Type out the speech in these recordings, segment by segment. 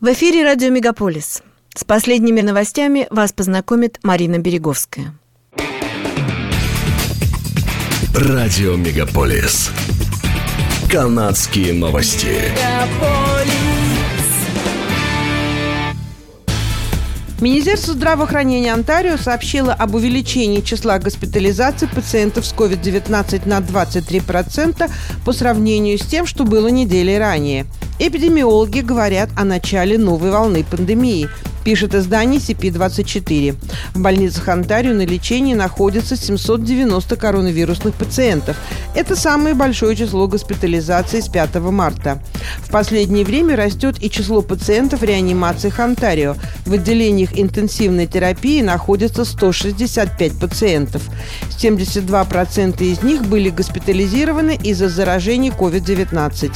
В эфире радио «Мегаполис». С последними новостями вас познакомит Марина Береговская. Радио «Мегаполис». Канадские новости. Министерство здравоохранения Онтарио сообщило об увеличении числа госпитализаций пациентов с COVID-19 на 23% по сравнению с тем, что было неделей ранее – Эпидемиологи говорят о начале новой волны пандемии – пишет издание CP24. В больницах Онтарио на лечении находится 790 коронавирусных пациентов. Это самое большое число госпитализаций с 5 марта. В последнее время растет и число пациентов в реанимациях Онтарио. В отделениях интенсивной терапии находится 165 пациентов. 72% из них были госпитализированы из-за заражения COVID-19.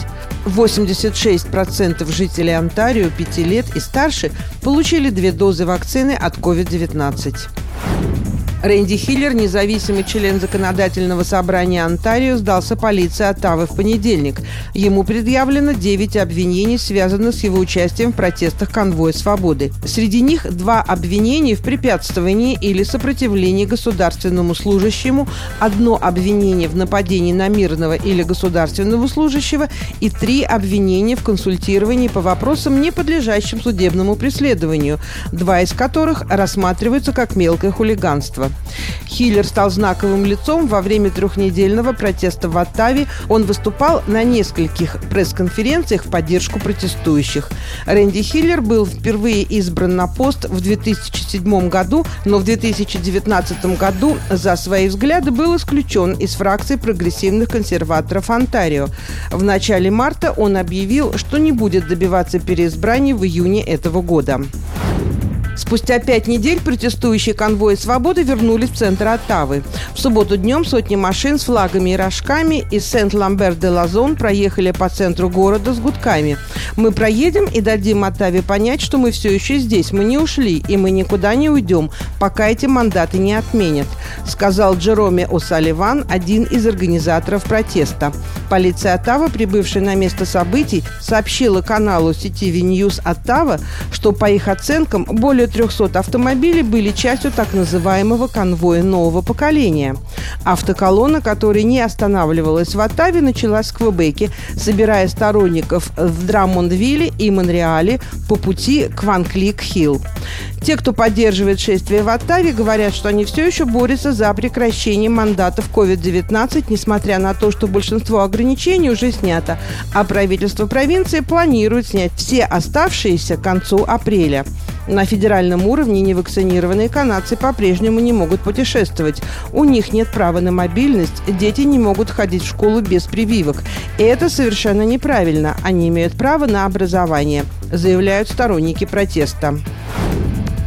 86% жителей Онтарио 5 лет и старше получили две дозы вакцины от COVID-19. Рэнди Хиллер, независимый член законодательного собрания Онтарио, сдался полиции Оттавы в понедельник. Ему предъявлено 9 обвинений, связанных с его участием в протестах конвоя свободы. Среди них два обвинения в препятствовании или сопротивлении государственному служащему, одно обвинение в нападении на мирного или государственного служащего и три обвинения в консультировании по вопросам, не подлежащим судебному преследованию, два из которых рассматриваются как мелкое хулиганство. Хиллер стал знаковым лицом во время трехнедельного протеста в Оттаве. Он выступал на нескольких пресс-конференциях в поддержку протестующих. Рэнди Хиллер был впервые избран на пост в 2007 году, но в 2019 году за свои взгляды был исключен из фракции прогрессивных консерваторов Онтарио. В начале марта он объявил, что не будет добиваться переизбрания в июне этого года. Спустя пять недель протестующие конвои свободы вернулись в центр Оттавы. В субботу днем сотни машин с флагами и рожками из Сент-Ламбер-де-Лазон проехали по центру города с гудками. Мы проедем и дадим Оттаве понять, что мы все еще здесь, мы не ушли, и мы никуда не уйдем, пока эти мандаты не отменят, сказал Джероме О'Салливан, один из организаторов протеста. Полиция Оттава, прибывшая на место событий, сообщила каналу CTV News Оттава, что по их оценкам более более 300 автомобилей были частью так называемого конвоя нового поколения. Автоколонна, которая не останавливалась в Оттаве, началась в Квебеке, собирая сторонников в Драмондвилле и Монреале по пути к Ван Клик Хилл. Те, кто поддерживает шествие в Оттаве, говорят, что они все еще борются за прекращение мандатов COVID-19, несмотря на то, что большинство ограничений уже снято, а правительство провинции планирует снять все оставшиеся к концу апреля. На федеральном уровне невакцинированные канадцы по-прежнему не могут путешествовать. У них нет права на мобильность, дети не могут ходить в школу без прививок. И это совершенно неправильно. Они имеют право на образование, заявляют сторонники протеста.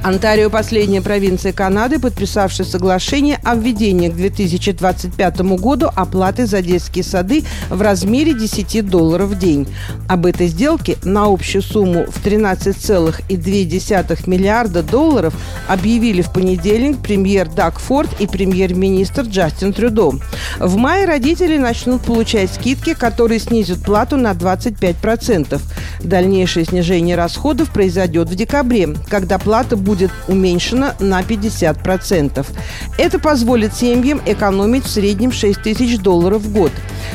Онтарио – последняя провинция Канады, подписавшая соглашение о введении к 2025 году оплаты за детские сады в размере 10 долларов в день. Об этой сделке на общую сумму в 13,2 миллиарда долларов объявили в понедельник премьер Даг Форд и премьер-министр Джастин Трюдо. В мае родители начнут получать скидки, которые снизят плату на 25%. Дальнейшее снижение расходов произойдет в декабре, когда плата будет будет уменьшена на 50%. Это позволит семьям экономить в среднем 6 тысяч долларов в год.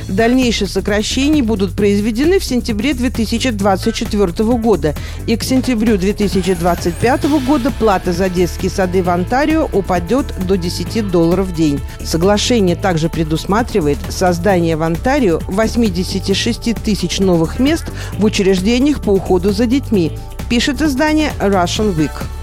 Дальнейшие сокращения будут произведены в сентябре 2024 года, и к сентябрю 2025 года плата за детские сады в Онтарио упадет до 10 долларов в день. Соглашение также предусматривает создание в Онтарио 86 тысяч новых мест в учреждениях по уходу за детьми, пишет издание Russian Week.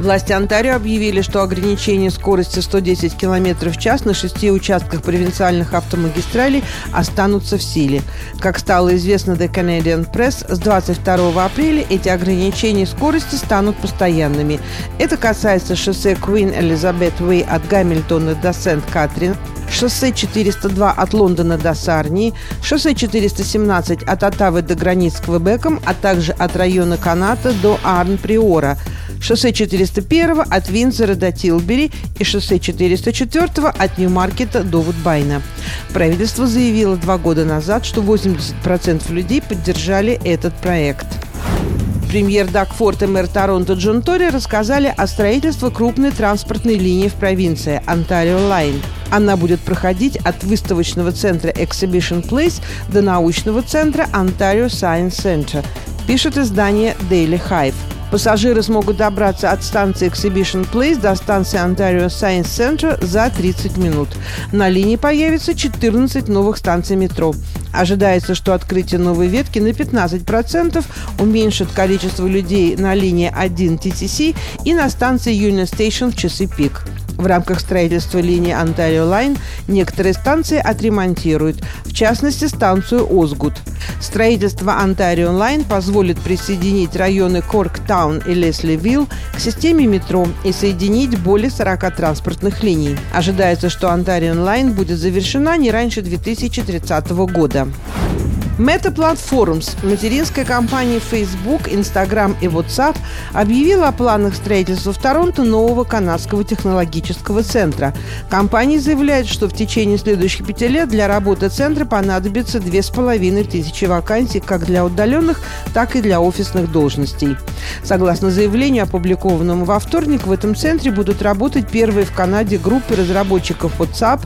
Власти Онтарио объявили, что ограничение скорости 110 км в час на шести участках провинциальных автомагистралей останутся в силе. Как стало известно The Canadian Press, с 22 апреля эти ограничения скорости станут постоянными. Это касается шоссе Queen Elizabeth Way от Гамильтона до Сент-Катрин, шоссе 402 от Лондона до Сарнии, шоссе 417 от Оттавы до границ с Квебеком, а также от района Каната до Арн-Приора – шоссе 401 от Виндзора до Тилбери и шоссе 404 от Ньюмаркета до Вудбайна. Правительство заявило два года назад, что 80% людей поддержали этот проект. Премьер Даг Форд и мэр Торонто Джон Тори рассказали о строительстве крупной транспортной линии в провинции Ontario Line. Она будет проходить от выставочного центра Exhibition Place до научного центра Ontario Science Center, пишет издание Daily Hive. Пассажиры смогут добраться от станции Exhibition Place до станции Ontario Science Center за 30 минут. На линии появится 14 новых станций метро. Ожидается, что открытие новой ветки на 15% уменьшит количество людей на линии 1 TTC и на станции Union Station в часы пик. В рамках строительства линии Ontario Line некоторые станции отремонтируют, в частности, станцию Озгуд. Строительство Ontario Line позволит присоединить районы Корктаун и Лесливилл к системе метро и соединить более 40 транспортных линий. Ожидается, что Ontario Line будет завершена не раньше 2030 года. Meta Platforms, материнская компания Facebook, Instagram и WhatsApp, объявила о планах строительства в Торонто нового канадского технологического центра. Компания заявляет, что в течение следующих пяти лет для работы центра понадобится две с половиной тысячи вакансий как для удаленных, так и для офисных должностей. Согласно заявлению, опубликованному во вторник, в этом центре будут работать первые в Канаде группы разработчиков WhatsApp,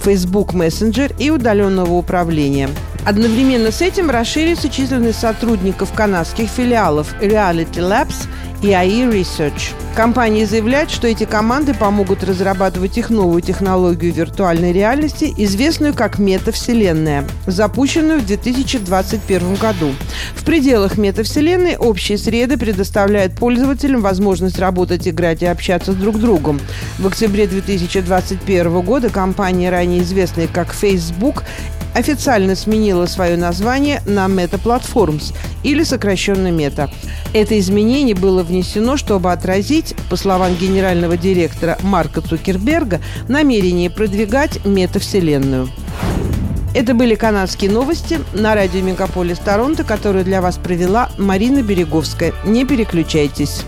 Facebook Messenger и удаленного управления. Одновременно с этим расширится численность сотрудников канадских филиалов Reality Labs и AI Research. Компания заявляет, что эти команды помогут разрабатывать их новую технологию виртуальной реальности, известную как метавселенная, запущенную в 2021 году. В пределах метавселенной общие среды предоставляют пользователям возможность работать, играть и общаться с друг другом. В октябре 2021 года компания, ранее известная как Facebook, официально сменила свое название на Meta Platforms или сокращенно Meta. Это изменение было внесено, чтобы отразить, по словам генерального директора Марка Цукерберга, намерение продвигать метавселенную. Это были канадские новости на радио Мегаполис Торонто, которую для вас провела Марина Береговская. Не переключайтесь.